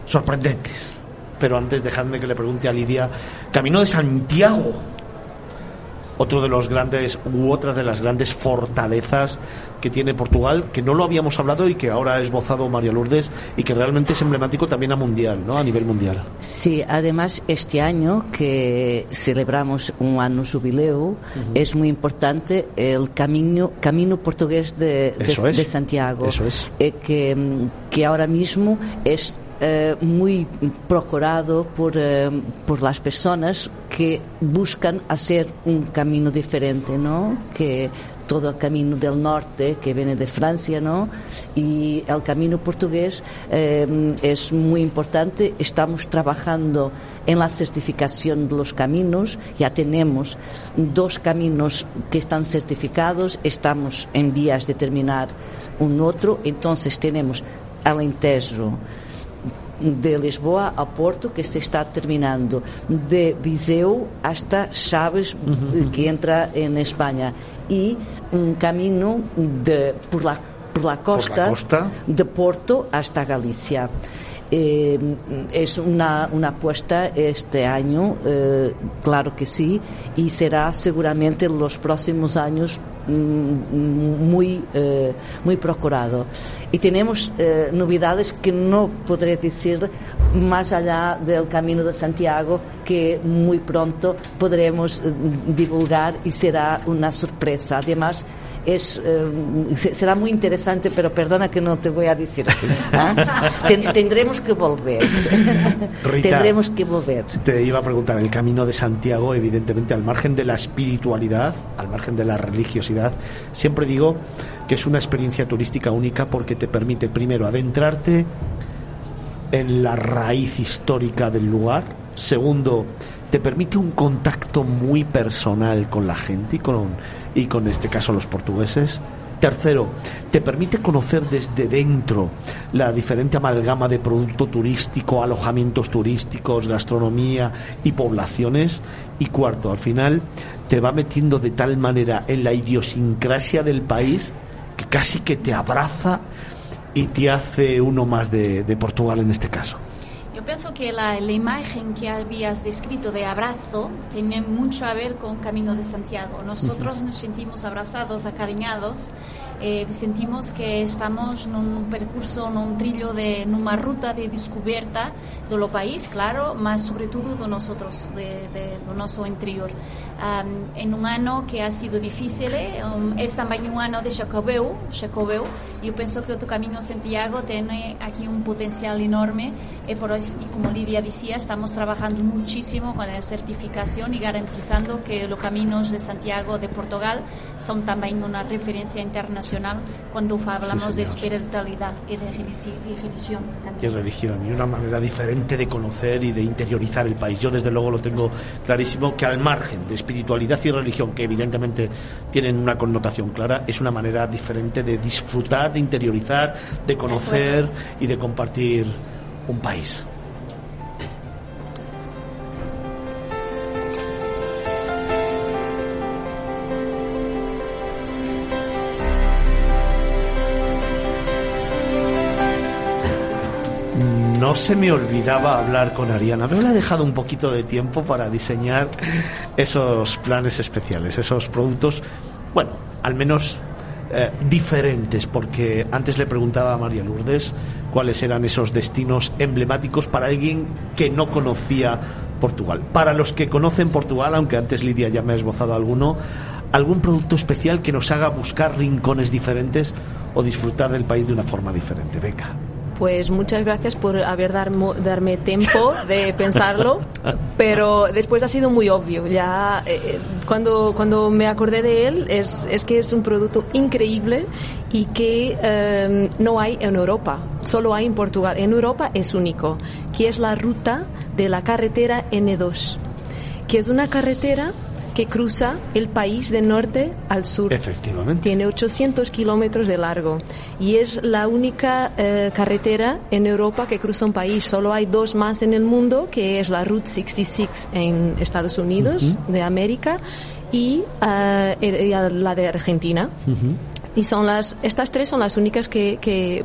sorprendentes. Pero antes dejadme que le pregunte a Lidia, Camino de Santiago, otro de los grandes u otras de las grandes fortalezas que tiene Portugal, que no lo habíamos hablado y que ahora ha esbozado María Lourdes y que realmente es emblemático también a mundial, ¿no? A nivel mundial. Sí, además este año que celebramos un año jubileo, es muy importante el camino camino portugués de, de, Santiago, Eso es. Eh, que, que ahora mismo es eh, muy procurado por, eh, por las personas que buscan hacer un camino diferente, ¿no? Que todo el camino del norte que viene de Francia, ¿no? Y el camino portugués eh, es muy importante. Estamos trabajando en la certificación de los caminos. Ya tenemos dos caminos que están certificados. Estamos en vías de terminar un otro. Entonces tenemos Alentejo, de Lisboa a Porto, que se está terminando, de Viseu hasta Chaves, que entra en España, y un camino de, por, la, por, la costa, por la costa. de Porto hasta Galicia. Eh, es una, una, apuesta este año, eh, claro que sí, y será seguramente en los próximos años mm, muy, eh, muy procurado. Y tenemos novedades que no podré decir más allá del Camino de Santiago, que muy pronto podremos divulgar y será una sorpresa. Además, es, eh, será muy interesante, pero perdona que no te voy a decir. ¿ah? tendremos que volver. tendremos que volver. Te iba a preguntar, el camino de Santiago, evidentemente, al margen de la espiritualidad, al margen de la religiosidad, siempre digo que es una experiencia turística única porque te permite primero adentrarte en la raíz histórica del lugar, segundo, te permite un contacto muy personal con la gente y con, y con este caso los portugueses. Tercero, te permite conocer desde dentro la diferente amalgama de producto turístico, alojamientos turísticos, gastronomía y poblaciones. Y cuarto, al final, te va metiendo de tal manera en la idiosincrasia del país que casi que te abraza y te hace uno más de, de Portugal en este caso. Yo pienso que la, la, imagen que habías descrito de abrazo tiene mucho a ver con Camino de Santiago. Nosotros nos sentimos abrazados, acariñados, eh, sentimos que estamos en un percurso, en un trillo, de, en una ruta de descubierta de lo país, claro, más sobre todo de nosotros, de, de, interior. Um, en un año que ha sido difícil, um, es también un año de Jacobeu, Jacobeu, yo pienso que otro Camino Santiago tiene aquí un potencial enorme. Y, por eso, y como Lidia decía, estamos trabajando muchísimo con la certificación y garantizando que los caminos de Santiago de Portugal son también una referencia internacional cuando hablamos sí, de espiritualidad y de religión. También. Y religión, y una manera diferente de conocer y de interiorizar el país. Yo desde luego lo tengo clarísimo que al margen de espiritualidad y religión, que evidentemente tienen una connotación clara, es una manera diferente de disfrutar, de interiorizar, de conocer y de compartir un país. No se me olvidaba hablar con Ariana, le he dejado un poquito de tiempo para diseñar esos planes especiales, esos productos, bueno, al menos eh, diferentes, porque antes le preguntaba a María Lourdes cuáles eran esos destinos emblemáticos para alguien que no conocía Portugal. Para los que conocen Portugal, aunque antes Lidia ya me ha esbozado alguno, algún producto especial que nos haga buscar rincones diferentes o disfrutar del país de una forma diferente. Venga Pues muchas gracias por haber darmo- darme tiempo de pensarlo, pero después ha sido muy obvio. Ya eh, eh, cuando, cuando me acordé de él es, es que es un producto increíble y que eh, no hay en Europa, solo hay en Portugal. En Europa es único, que es la ruta de la carretera N2, que es una carretera que cruza el país de norte al sur. Efectivamente. Tiene 800 kilómetros de largo y es la única eh, carretera en Europa que cruza un país. Solo hay dos más en el mundo, que es la Route 66 en Estados Unidos de América y, eh, y la de Argentina. Y son las, estas tres son las únicas que, que,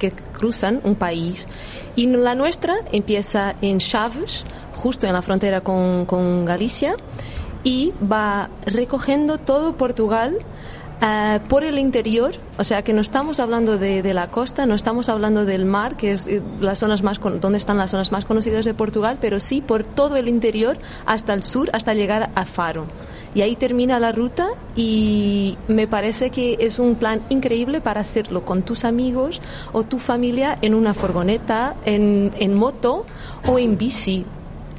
que cruzan un país. Y la nuestra empieza en Chaves, justo en la frontera con, con Galicia, y va recogiendo todo Portugal eh, por el interior, o sea que no estamos hablando de, de la costa, no estamos hablando del mar, que es eh, las zonas más con- donde están las zonas más conocidas de Portugal, pero sí por todo el interior hasta el sur, hasta llegar a Faro. Y ahí termina la ruta y me parece que es un plan increíble para hacerlo con tus amigos o tu familia en una furgoneta, en, en moto o en bici.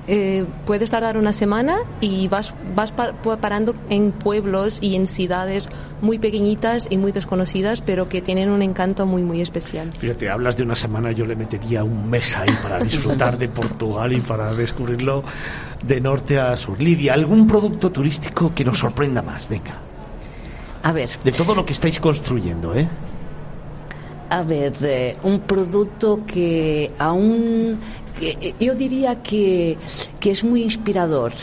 Eh, puedes tardar una semana y vas, vas pa- pa- parando en pueblos y en ciudades muy pequeñitas y muy desconocidas, pero que tienen un encanto muy, muy especial. Fíjate, hablas de una semana, yo le metería un mes ahí para disfrutar de Portugal y para descubrirlo de norte a sur. Lidia, ¿algún producto turístico que nos sorprenda más? Venga, A ver, de todo lo que estáis construyendo, ¿eh? a ver, eh, un producto que aún, yo diría que, que es muy inspirador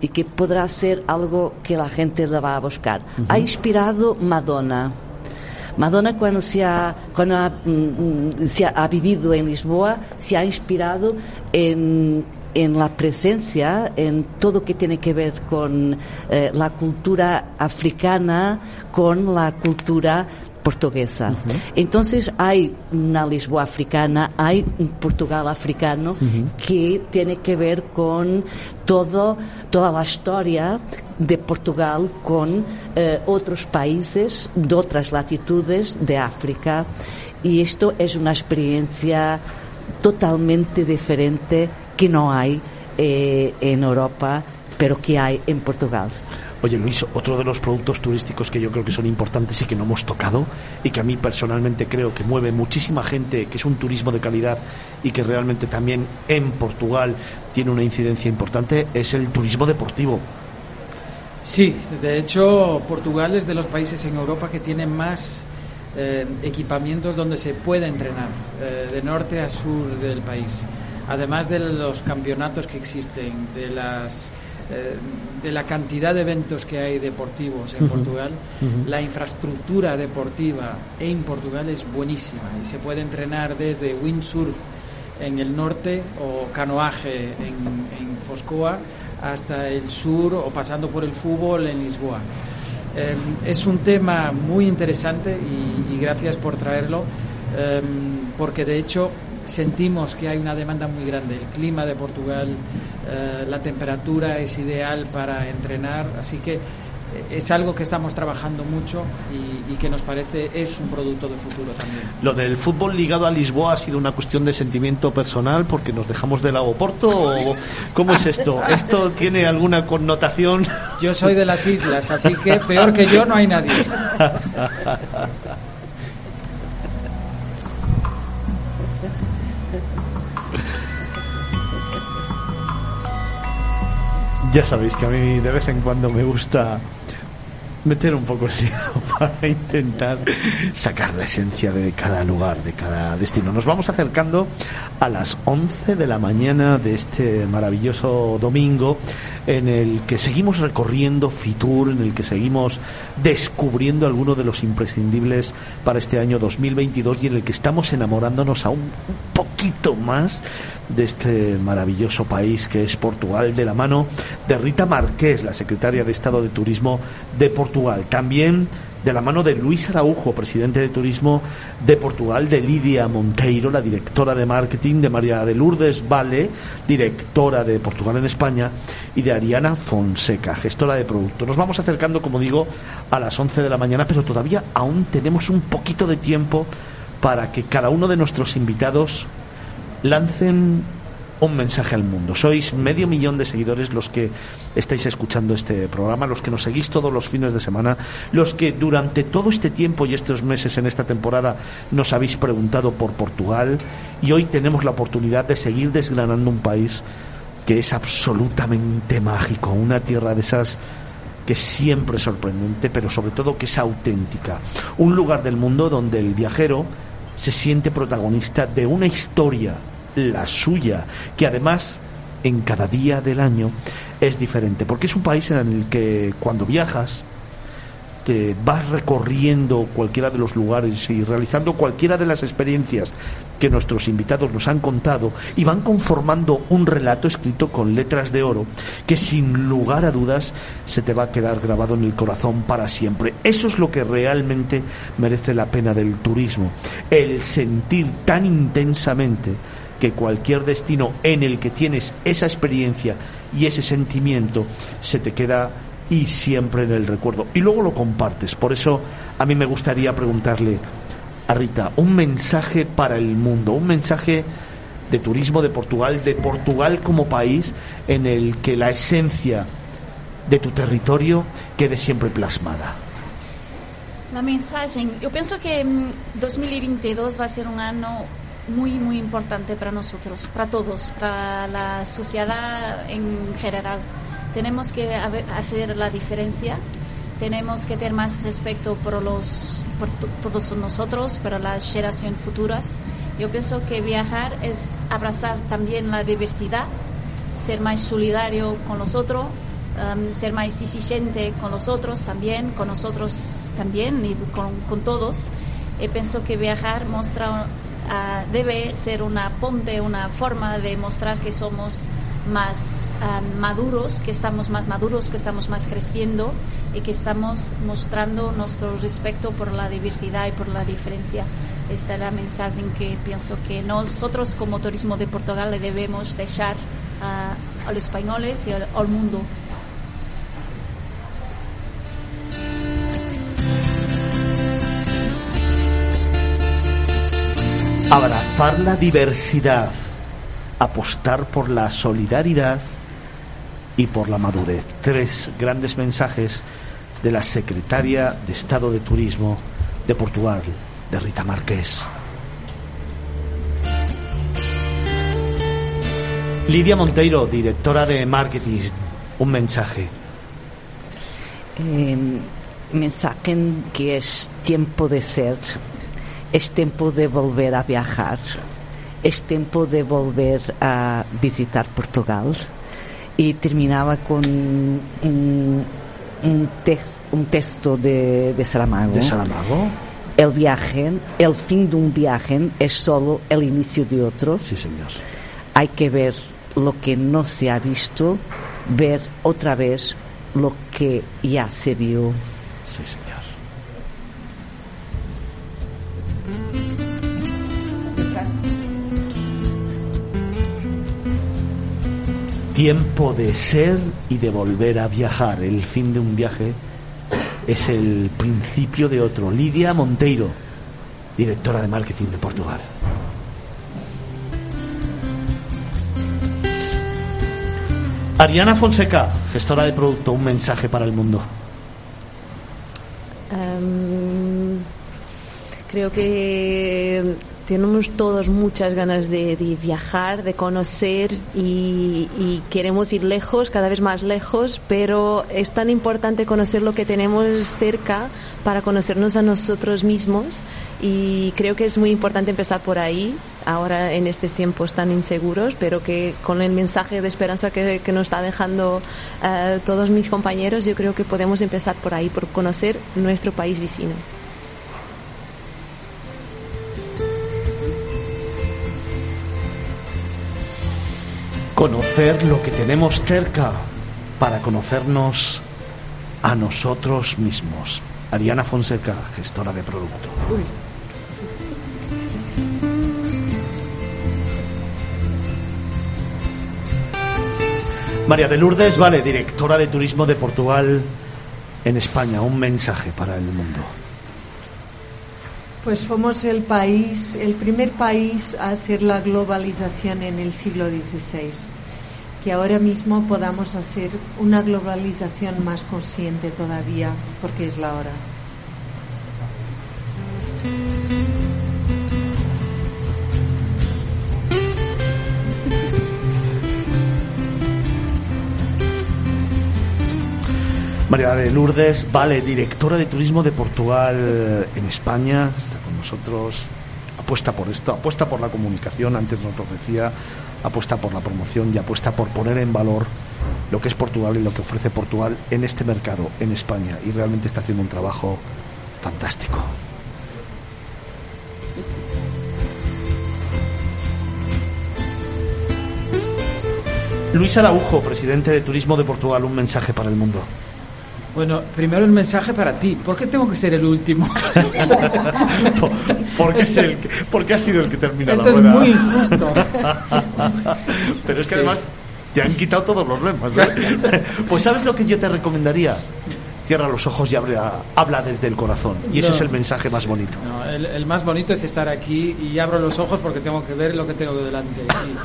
y que podrá ser algo que la gente le va a buscar. Ha inspirado Madonna. Madonna cuando se ha, cuando ha, mm, mm, se ha, ha vivido en Lisboa se ha inspirado en, en la presencia, en todo que tiene que ver con eh, la cultura africana, con la cultura portuguesa. Entonces hay una Lisboa africana, hay un Portugal africano que tiene que ver con todo, toda la historia de Portugal con eh, otros países de otras latitudes de África y esto es una experiencia totalmente diferente que no hay eh, en Europa pero que hay en Portugal. Oye Luis, otro de los productos turísticos que yo creo que son importantes y que no hemos tocado y que a mí personalmente creo que mueve muchísima gente, que es un turismo de calidad y que realmente también en Portugal tiene una incidencia importante, es el turismo deportivo. Sí, de hecho Portugal es de los países en Europa que tiene más eh, equipamientos donde se puede entrenar, eh, de norte a sur del país. Además de los campeonatos que existen, de las de la cantidad de eventos que hay deportivos en Portugal, la infraestructura deportiva en Portugal es buenísima y se puede entrenar desde windsurf en el norte o canoaje en, en Foscoa hasta el sur o pasando por el fútbol en Lisboa. Eh, es un tema muy interesante y, y gracias por traerlo, eh, porque de hecho sentimos que hay una demanda muy grande. El clima de Portugal, eh, la temperatura es ideal para entrenar, así que eh, es algo que estamos trabajando mucho y, y que nos parece es un producto de futuro también. Lo del fútbol ligado a Lisboa ha sido una cuestión de sentimiento personal porque nos dejamos de lado Porto o cómo es esto? ¿Esto tiene alguna connotación? Yo soy de las islas, así que peor que yo no hay nadie. Ya sabéis que a mí de vez en cuando me gusta meter un poco el dedo para intentar sacar la esencia de cada lugar, de cada destino. Nos vamos acercando a las 11 de la mañana de este maravilloso domingo en el que seguimos recorriendo Fitur, en el que seguimos descubriendo algunos de los imprescindibles para este año 2022 y en el que estamos enamorándonos aún un poquito más de este maravilloso país que es Portugal, de la mano de Rita Marqués, la secretaria de Estado de Turismo de Portugal. También de la mano de Luis Araujo, presidente de Turismo de Portugal, de Lidia Monteiro, la directora de marketing, de María de Lourdes Vale, directora de Portugal en España, y de Ariana Fonseca, gestora de producto. Nos vamos acercando, como digo, a las 11 de la mañana, pero todavía aún tenemos un poquito de tiempo para que cada uno de nuestros invitados lancen un mensaje al mundo. Sois medio millón de seguidores los que estáis escuchando este programa, los que nos seguís todos los fines de semana, los que durante todo este tiempo y estos meses en esta temporada nos habéis preguntado por Portugal y hoy tenemos la oportunidad de seguir desgranando un país que es absolutamente mágico, una tierra de esas que siempre es sorprendente, pero sobre todo que es auténtica. Un lugar del mundo donde el viajero se siente protagonista de una historia la suya, que además en cada día del año es diferente, porque es un país en el que cuando viajas te vas recorriendo cualquiera de los lugares y realizando cualquiera de las experiencias que nuestros invitados nos han contado y van conformando un relato escrito con letras de oro que sin lugar a dudas se te va a quedar grabado en el corazón para siempre. Eso es lo que realmente merece la pena del turismo, el sentir tan intensamente que cualquier destino en el que tienes esa experiencia y ese sentimiento se te queda y siempre en el recuerdo. Y luego lo compartes. Por eso a mí me gustaría preguntarle a Rita un mensaje para el mundo, un mensaje de turismo de Portugal, de Portugal como país en el que la esencia de tu territorio quede siempre plasmada. La mensaje, yo pienso que 2022 va a ser un año muy, muy importante para nosotros, para todos, para la sociedad en general. Tenemos que hacer la diferencia, tenemos que tener más respeto por, los, por todos nosotros, para las generaciones futuras. Yo pienso que viajar es abrazar también la diversidad, ser más solidario con los otros, um, ser más exigente con los otros también, con nosotros también y con, con todos. Y pienso que viajar muestra Ah, debe ser una ponte, una forma de mostrar que somos más ah, maduros, que estamos más maduros, que estamos más creciendo y que estamos mostrando nuestro respeto por la diversidad y por la diferencia. Esta es la mensaje en que pienso que nosotros como Turismo de Portugal le debemos dejar a los españoles y al mundo. Abrazar la diversidad, apostar por la solidaridad y por la madurez. Tres grandes mensajes de la secretaria de Estado de Turismo de Portugal, de Rita Márquez. Lidia Monteiro, directora de marketing, un mensaje. Eh, mensaje que es tiempo de ser es tiempo de volver a viajar, es tiempo de volver a visitar Portugal. Y terminaba con un, un, texto de, de Saramago. ¿De Saramago? El viaje, el fin de un viaje es solo el inicio de otro. Sí, señor. Hay que ver lo que no se ha visto, ver otra vez lo que ya se vio. Sí, señor. Tiempo de ser y de volver a viajar. El fin de un viaje es el principio de otro. Lidia Monteiro, directora de marketing de Portugal. Ariana Fonseca, gestora de producto, un mensaje para el mundo. Em, creo que tenemos todos muchas ganas de, viajar, de conocer y, queremos ir lejos, cada vez más lejos, pero es tan importante conocer lo que tenemos cerca para conocernos a nosotros mismos y creo que es muy importante empezar por ahí, ahora en estos tiempos tan inseguros, pero que con el mensaje de esperanza que, nos está dejando eh, todos mis compañeros, yo creo que podemos empezar por ahí, por conocer nuestro país vecino. Conocer lo que tenemos cerca para conocernos a nosotros mismos. Ariana Fonseca, gestora de producto. María de Lourdes, vale, directora de turismo de Portugal en España. Un mensaje para el mundo. Pues fuimos el país, el primer país a hacer la globalización en el siglo XVI. Que ahora mismo podamos hacer una globalización más consciente todavía, porque es la hora. María de Lourdes, vale, directora de turismo de Portugal en España, nosotros, apuesta por esto, apuesta por la comunicación, antes nos lo decía, apuesta por la promoción y apuesta por poner en valor lo que es Portugal y lo que ofrece Portugal en este mercado, en España, y realmente está haciendo un trabajo fantástico. Luis Araujo, presidente de Turismo de Portugal, un mensaje para el mundo. Bueno, primero el mensaje para ti. ¿Por qué tengo que ser el último? porque, es el que- porque ha sido el que termina Esto la es rueda. muy injusto. Pero es que Sí. además te han quitado todos los lemas. ¿eh? pues ¿sabes lo que yo te recomendaría? Cierra los ojos y habla, habla desde el corazón. Y ese No, es el mensaje más bonito. No, el, el más bonito es estar aquí y abro los ojos porque tengo que ver lo que tengo delante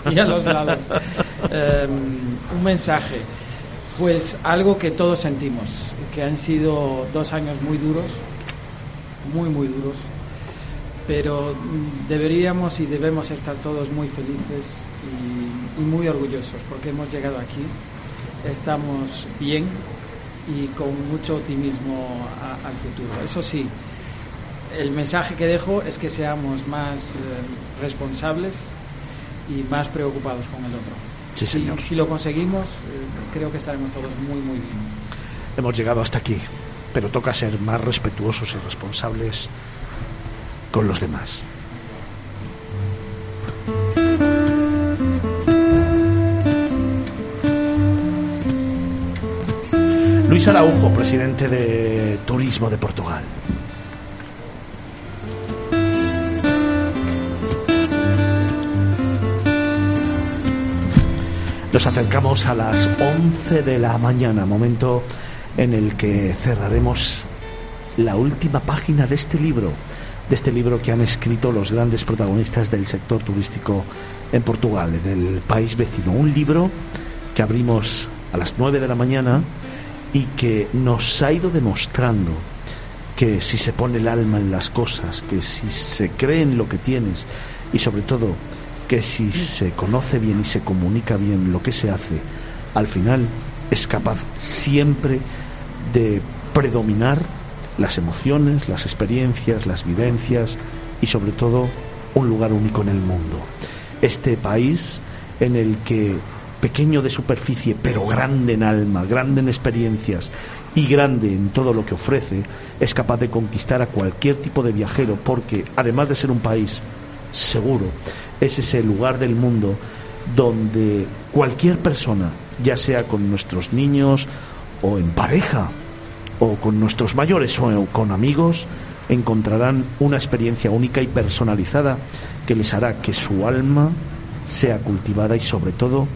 y, y a los lados. Eh, un mensaje. Pues algo que todos sentimos, que han sido dos años muy duros, muy, muy duros, pero deberíamos y debemos estar todos muy felices y, muy orgullosos porque hemos llegado aquí, estamos bien y con mucho optimismo al futuro. Eso sí, el mensaje que dejo es que seamos más eh, responsables y más preocupados con el otro. Sí, si, señor. si lo conseguimos, eh, creo que estaremos todos muy, muy bien. Hemos llegado hasta aquí, pero toca ser más respetuosos y responsables con los demás. Luis Araujo, presidente de Turismo de Portugal. Nos acercamos a las 11 de la mañana, momento en el que cerraremos la última página de este libro, de este libro que han escrito los grandes protagonistas del sector turístico en Portugal, en el país vecino. Un libro que abrimos a las 9 de la mañana y que nos ha ido demostrando que si se pone el alma en las cosas, que si se cree en lo que tienes y sobre todo que si se conoce bien y se comunica bien lo que se hace, al final es capaz siempre de predominar las emociones, las experiencias, las vivencias y sobre todo un lugar único en el mundo. Este país en el que pequeño de superficie pero grande en alma, grande en experiencias y grande en todo lo que ofrece, es capaz de conquistar a cualquier tipo de viajero porque además de ser un país seguro, es ese lugar del mundo donde cualquier persona, ya sea con nuestros niños o en pareja, o con nuestros mayores o con amigos, encontrarán una experiencia única y personalizada que les hará que su alma sea cultivada y sobre todo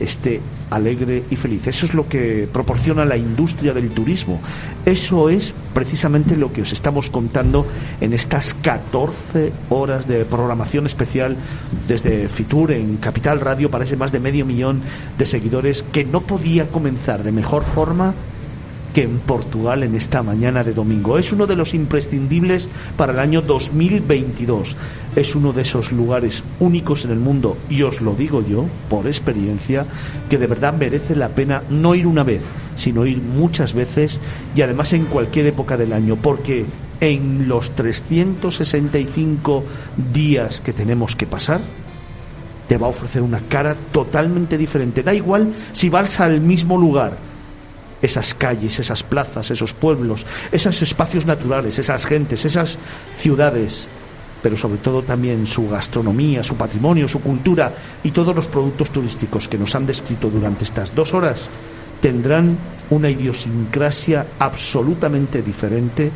esté alegre y feliz. Eso es lo que proporciona la industria del turismo. Eso es precisamente lo que os estamos contando en estas 14 horas de programación especial desde Fitur en Capital Radio para ese más de medio millón de seguidores que no podía comenzar de mejor forma que en Portugal en esta mañana de domingo. Es uno de los imprescindibles para el año 2022. Es uno de esos lugares únicos en el mundo, y os lo digo yo por experiencia, que de verdad merece la pena no ir una vez, sino ir muchas veces y además en cualquier época del año, porque en los 365 días que tenemos que pasar, te va a ofrecer una cara totalmente diferente. Da igual si vas al mismo lugar, esas calles, esas plazas, esos pueblos, esos espacios naturales, esas gentes, esas ciudades, pero sobre todo también su gastronomía, su patrimonio, su cultura y todos los productos turísticos que nos han descrito durante estas dos horas tendrán una idiosincrasia absolutamente diferente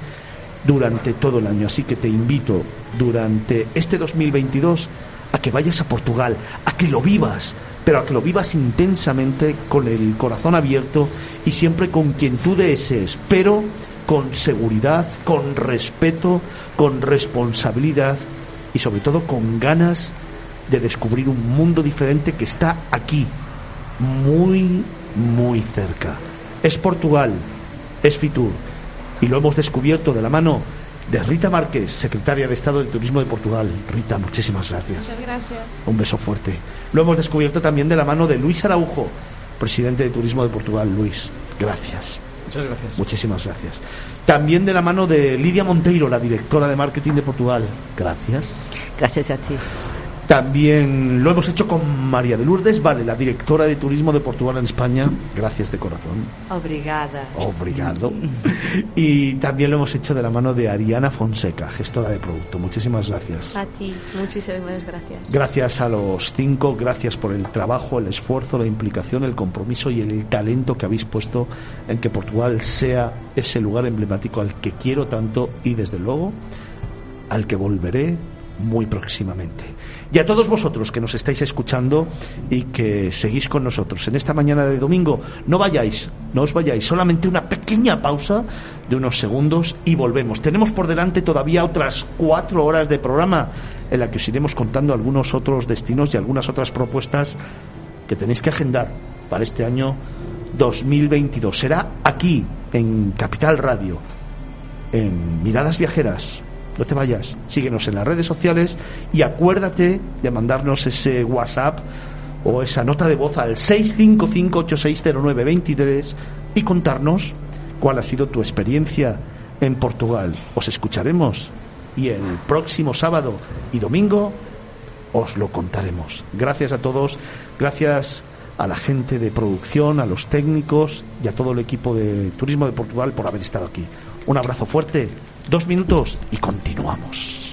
durante todo el año. Así que te invito durante este 2022 a que vayas a Portugal, a que lo vivas, pero a que lo vivas intensamente con el corazón abierto y siempre con quien tú desees, pero con seguridad, con respeto, con responsabilidad y sobre todo con ganas de descubrir un mundo diferente que está aquí, muy, muy cerca. Es Portugal, es Fitur, y lo hemos descubierto de la mano de Rita Márquez, secretaria de Estado del Turismo de Portugal. Rita, muchísimas gracias. Muchas gracias. Un beso fuerte. Lo hemos descubierto también de la mano de Luis Araujo, presidente de Turismo de Portugal. Luis, gracias. Muchas gracias. Muchísimas gracias. También de la mano de Lidia Monteiro, la directora de marketing de Portugal. Gracias. Gracias a ti. También lo hemos hecho con María de Lourdes, vale, la directora de turismo de Portugal en España. Gracias de corazón. Obrigada. Obrigado. Y también lo hemos hecho de la mano de Ariana Fonseca, gestora de producto. Muchísimas gracias. A ti, muchísimas gracias. Gracias a los cinco, gracias por el trabajo, el esfuerzo, la implicación, el compromiso y el talento que habéis puesto en que Portugal sea ese lugar emblemático al que quiero tanto y desde luego al que volveré muy próximamente. Y a todos vosotros que nos estáis escuchando y que seguís con nosotros en esta mañana de domingo, no vayáis, no os vayáis, solamente una pequeña pausa de unos segundos y volvemos. Tenemos por delante todavía otras cuatro horas de programa en la que os iremos contando algunos otros destinos y algunas otras propuestas que tenéis que agendar para este año 2022. Será aquí, en Capital Radio, en Miradas Viajeras. No te vayas, síguenos en las redes sociales y acuérdate de mandarnos ese WhatsApp o esa nota de voz al 655-860923 y contarnos cuál ha sido tu experiencia en Portugal. Os escucharemos y el próximo sábado y domingo os lo contaremos. Gracias a todos, gracias a la gente de producción, a los técnicos y a todo el equipo de Turismo de Portugal por haber estado aquí. Un abrazo fuerte, dos minutos y continuamos.